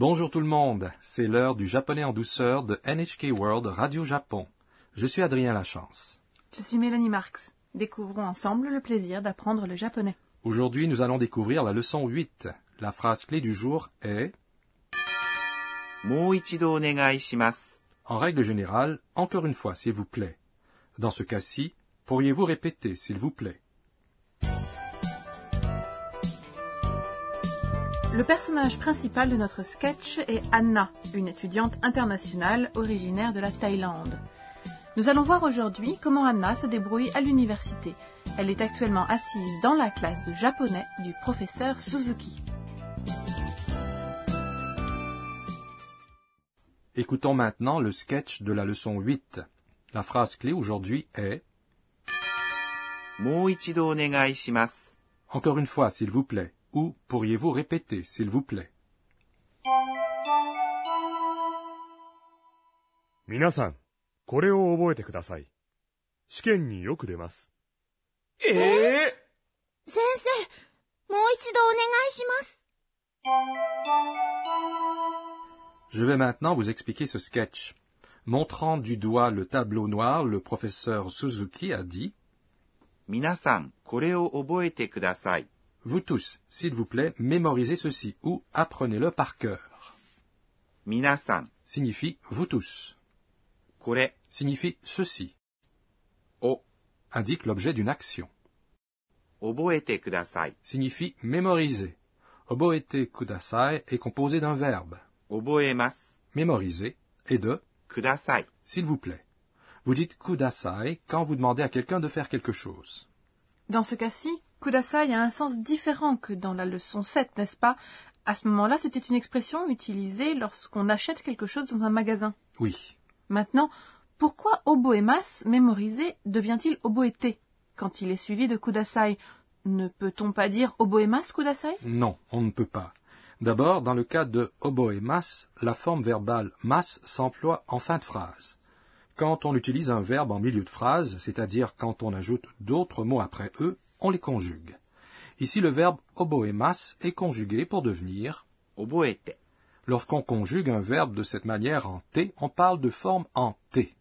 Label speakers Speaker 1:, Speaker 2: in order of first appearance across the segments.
Speaker 1: Bonjour tout le monde, c'est l'heure du japonais en douceur de NHK World Radio Japon. Je suis Adrien Lachance.
Speaker 2: Je suis Mélanie Marx. Découvrons ensemble le plaisir d'apprendre le japonais.
Speaker 1: Aujourd'hui, nous allons découvrir la leçon 8. La phrase clé du jour est En règle générale, encore une fois, s'il vous plaît. Dans ce cas-ci, pourriez-vous répéter, s'il vous plaît?
Speaker 2: Le personnage principal de notre sketch est Anna, une étudiante internationale originaire de la Thaïlande. Nous allons voir aujourd'hui comment Anna se débrouille à l'université. Elle est actuellement assise dans la classe de japonais du professeur Suzuki.
Speaker 1: Écoutons maintenant le sketch de la leçon 8. La phrase clé aujourd'hui est Encore une fois, s'il vous plaît. Ou pourriez-vous répéter, s'il vous plaît? Je vais maintenant vous expliquer ce sketch. Montrant du doigt le tableau noir, le professeur Suzuki a dit
Speaker 3: Minasan.
Speaker 1: Vous tous, s'il vous plaît, mémorisez ceci ou apprenez-le par cœur.
Speaker 3: Minasan
Speaker 1: signifie vous tous.
Speaker 3: Kore
Speaker 1: signifie ceci.
Speaker 3: O
Speaker 1: indique l'objet d'une action.
Speaker 3: Oboete kudasai
Speaker 1: signifie mémoriser. Oboete kudasai est composé d'un verbe.
Speaker 3: Oboemas
Speaker 1: mémoriser et de
Speaker 3: kudasai
Speaker 1: s'il vous plaît. Vous dites kudasai quand vous demandez à quelqu'un de faire quelque chose.
Speaker 2: Dans ce cas-ci, kudasai a un sens différent que dans la leçon 7, n'est-ce pas? À ce moment-là, c'était une expression utilisée lorsqu'on achète quelque chose dans un magasin.
Speaker 1: Oui.
Speaker 2: Maintenant, pourquoi oboemas, mémoriser, devient-il oboete quand il est suivi de kudasai? Ne peut-on pas dire oboemas kudasai?
Speaker 1: Non, on ne peut pas. D'abord, dans le cas de oboemas, la forme verbale mas s'emploie en fin de phrase. Quand on utilise un verbe en milieu de phrase, c'est-à-dire quand on ajoute d'autres mots après eux, on les conjugue. Ici, le verbe oboemas est conjugué pour devenir
Speaker 3: oboete.
Speaker 1: Lorsqu'on conjugue un verbe de cette manière en T, on parle de forme en T.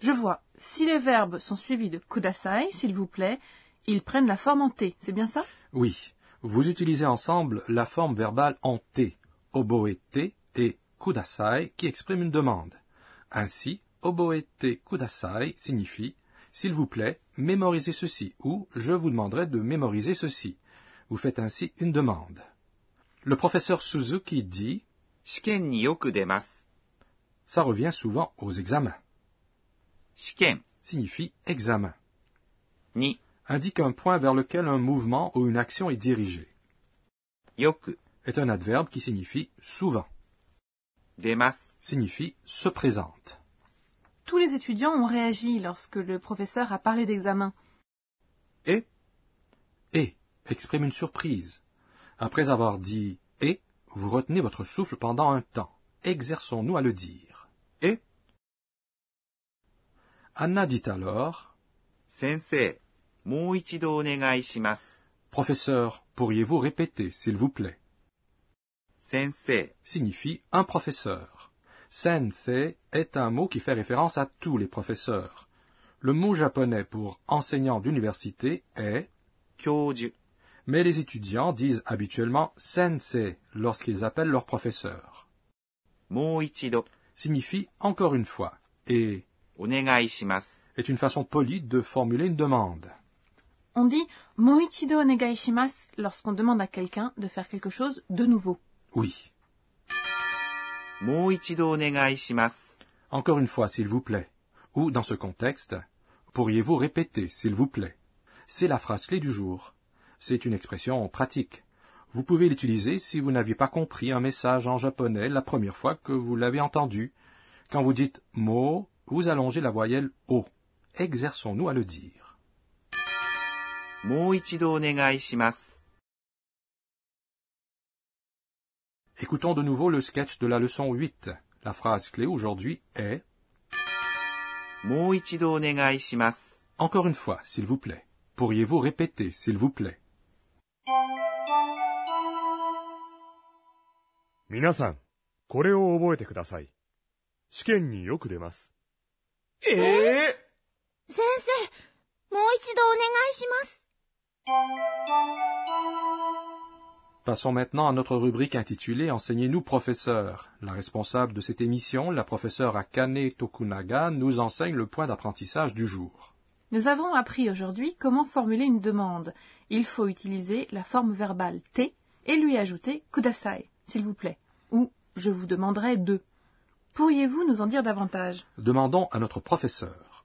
Speaker 2: Je vois. Si les verbes sont suivis de kudasai, s'il vous plaît, ils prennent la forme en T, c'est bien ça?
Speaker 1: Oui. Vous utilisez ensemble la forme verbale en T, oboete et kudasai, qui exprime une demande. Ainsi, oboete kudasai signifie s'il vous plaît, mémorisez ceci ou je vous demanderai de mémoriser ceci. Vous faites ainsi une demande. Le professeur Suzuki dit Ça revient souvent aux examens.
Speaker 3: Shiken
Speaker 1: signifie examen.
Speaker 3: Ni
Speaker 1: indique un point vers lequel un mouvement ou une action est
Speaker 3: dirigée. Yoku
Speaker 1: est un adverbe qui signifie souvent.
Speaker 3: Demas
Speaker 1: signifie se présente
Speaker 2: tous les étudiants ont réagi lorsque le professeur a parlé d'examen.
Speaker 3: Et
Speaker 1: Et exprime une surprise. Après avoir dit et, vous retenez votre souffle pendant un temps. Exerçons-nous à le dire.
Speaker 3: Et
Speaker 1: Anna dit alors
Speaker 3: Sensei,
Speaker 1: Professeur, pourriez-vous répéter, s'il vous plaît?
Speaker 3: Sensei
Speaker 1: signifie un professeur. Sensei est un mot qui fait référence à tous les professeurs. Le mot japonais pour enseignant d'université est. Mais les étudiants disent habituellement sensei lorsqu'ils appellent leur professeur.
Speaker 3: Moichido
Speaker 1: signifie encore une fois et est une façon polie de formuler une demande.
Speaker 2: On dit moichido onegaishimasu lorsqu'on demande à quelqu'un de faire quelque chose de nouveau.
Speaker 1: Oui.
Speaker 3: もう一度お願いします。
Speaker 1: Encore une fois, s'il vous plaît. Ou, dans ce contexte, pourriez-vous répéter, s'il vous plaît C'est la phrase clé du jour. C'est une expression pratique. Vous pouvez l'utiliser si vous n'aviez pas compris un message en japonais la première fois que vous l'avez entendu. Quand vous dites mo, vous allongez la voyelle o. Exerçons-nous à le dire.
Speaker 3: もう一度お願いします。
Speaker 1: Écoutons de nouveau le sketch de la leçon 8. La phrase clé aujourd'hui est
Speaker 3: もう一度お願いします。
Speaker 1: Encore une fois, s'il vous plaît. Pourriez-vous répéter, s'il vous plaît
Speaker 4: 皆さん、 これを覚えてください。試験によく出ます。
Speaker 2: ええ
Speaker 5: 先生、もう一度お願いします。
Speaker 1: Passons maintenant à notre rubrique intitulée Enseignez-nous professeur. La responsable de cette émission, la professeure Akane Tokunaga, nous enseigne le point d'apprentissage du jour.
Speaker 2: Nous avons appris aujourd'hui comment formuler une demande. Il faut utiliser la forme verbale te et lui ajouter kudasai, s'il vous plaît, ou je vous demanderai de. Pourriez-vous nous en dire davantage?
Speaker 1: Demandons à notre professeur.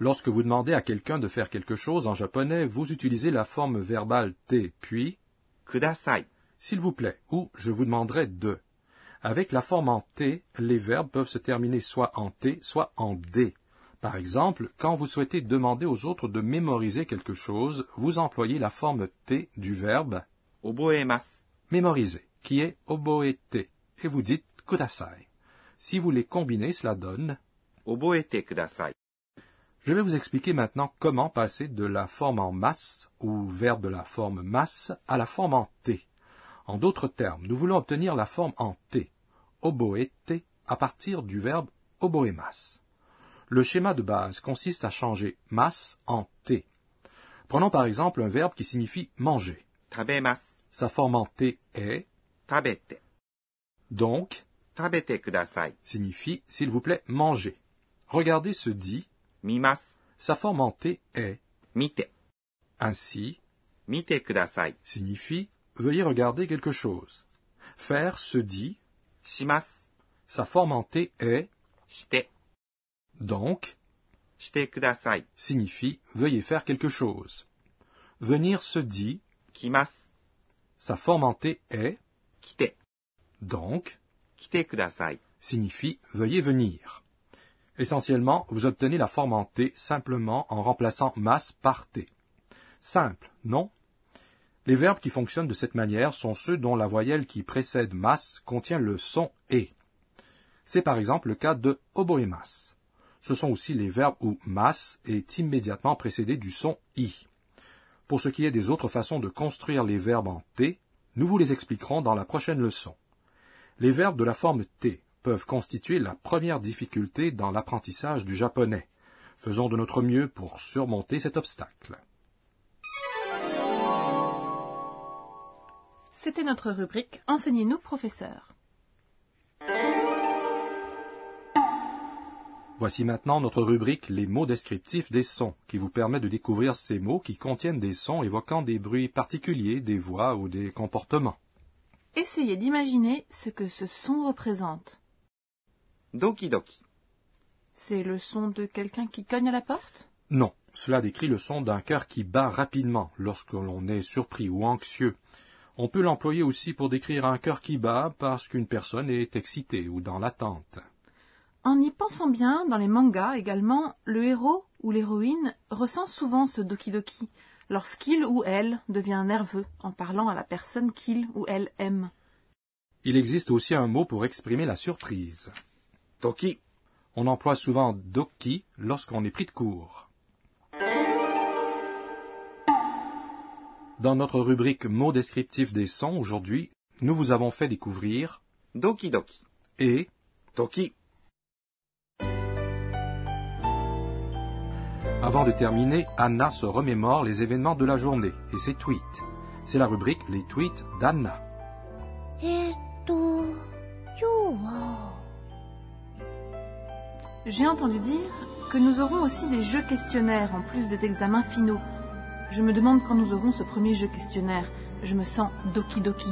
Speaker 1: Lorsque vous demandez à quelqu'un de faire quelque chose en japonais, vous utilisez la forme verbale T, puis
Speaker 3: kudasai,
Speaker 1: s'il vous plaît, ou je vous demanderai de. Avec la forme en T, les verbes peuvent se terminer soit en T, soit en D. Par exemple, quand vous souhaitez demander aux autres de mémoriser quelque chose, vous employez la forme T du verbe mémoriser, qui est oboete, et vous dites kudasai. Si vous les combinez, cela donne
Speaker 3: oboete kudasai.
Speaker 1: Je vais vous expliquer maintenant comment passer de la forme en masse ou verbe de la forme masse à la forme en T. En d'autres termes, nous voulons obtenir la forme en T, oboete, à partir du verbe oboemas. Le schéma de base consiste à changer masse en T. Prenons par exemple un verbe qui signifie manger. Sa forme en T est. Donc,
Speaker 3: tabete
Speaker 1: signifie s'il vous plaît manger. Regardez ce dit
Speaker 3: Mimas.
Speaker 1: Sa forme en T est
Speaker 3: mite.
Speaker 1: Ainsi,
Speaker 3: mite
Speaker 1: signifie veuillez regarder quelque chose. Faire se dit
Speaker 3: shimas.
Speaker 1: Sa forme en T est
Speaker 3: shite.
Speaker 1: Donc,
Speaker 3: shite
Speaker 1: signifie veuillez faire quelque chose. Venir se dit
Speaker 3: kimas.
Speaker 1: Sa forme en T est
Speaker 3: kite.
Speaker 1: Donc,
Speaker 3: kite
Speaker 1: signifie veuillez venir. Essentiellement, vous obtenez la forme en t simplement en remplaçant masse par t. Simple, non? Les verbes qui fonctionnent de cette manière sont ceux dont la voyelle qui précède masse contient le son et. C'est par exemple le cas de oboemas. Ce sont aussi les verbes où masse est immédiatement précédé du son i. Pour ce qui est des autres façons de construire les verbes en t, nous vous les expliquerons dans la prochaine leçon. Les verbes de la forme t peuvent constituer la première difficulté dans l'apprentissage du japonais. Faisons de notre mieux pour surmonter cet obstacle.
Speaker 2: C'était notre rubrique Enseignez-nous professeur.
Speaker 1: Voici maintenant notre rubrique Les mots descriptifs des sons, qui vous permet de découvrir ces mots qui contiennent des sons évoquant des bruits particuliers, des voix ou des comportements.
Speaker 2: Essayez d'imaginer ce que ce son représente.
Speaker 3: Doki Doki.
Speaker 2: C'est le son de quelqu'un qui cogne à la porte?
Speaker 1: Non, cela décrit le son d'un cœur qui bat rapidement lorsque l'on est surpris ou anxieux. On peut l'employer aussi pour décrire un cœur qui bat parce qu'une personne est excitée ou dans l'attente.
Speaker 2: En y pensant bien, dans les mangas également, le héros ou l'héroïne ressent souvent ce doki doki lorsqu'il ou elle devient nerveux en parlant à la personne qu'il ou elle aime.
Speaker 1: Il existe aussi un mot pour exprimer la surprise.
Speaker 3: Toki.
Speaker 1: On emploie souvent Doki lorsqu'on est pris de court. Dans notre rubrique mots descriptifs des sons aujourd'hui, nous vous avons fait découvrir
Speaker 3: Doki Doki
Speaker 1: et
Speaker 3: Toki.
Speaker 1: Avant de terminer, Anna se remémore les événements de la journée et ses tweets. C'est la rubrique Les tweets d'Anna.
Speaker 2: J'ai entendu dire que nous aurons aussi des jeux questionnaires en plus des examens finaux. Je me demande quand nous aurons ce premier jeu questionnaire. Je me sens doki doki.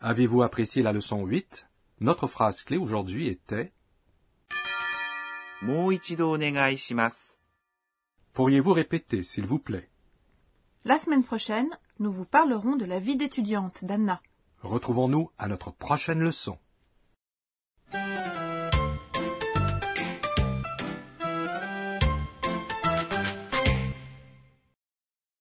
Speaker 1: Avez-vous apprécié la leçon 8 Notre phrase clé aujourd'hui était Pourriez-vous répéter, s'il vous plaît?
Speaker 2: La semaine prochaine, nous vous parlerons de la vie d'étudiante d'Anna.
Speaker 1: Retrouvons-nous à notre prochaine leçon.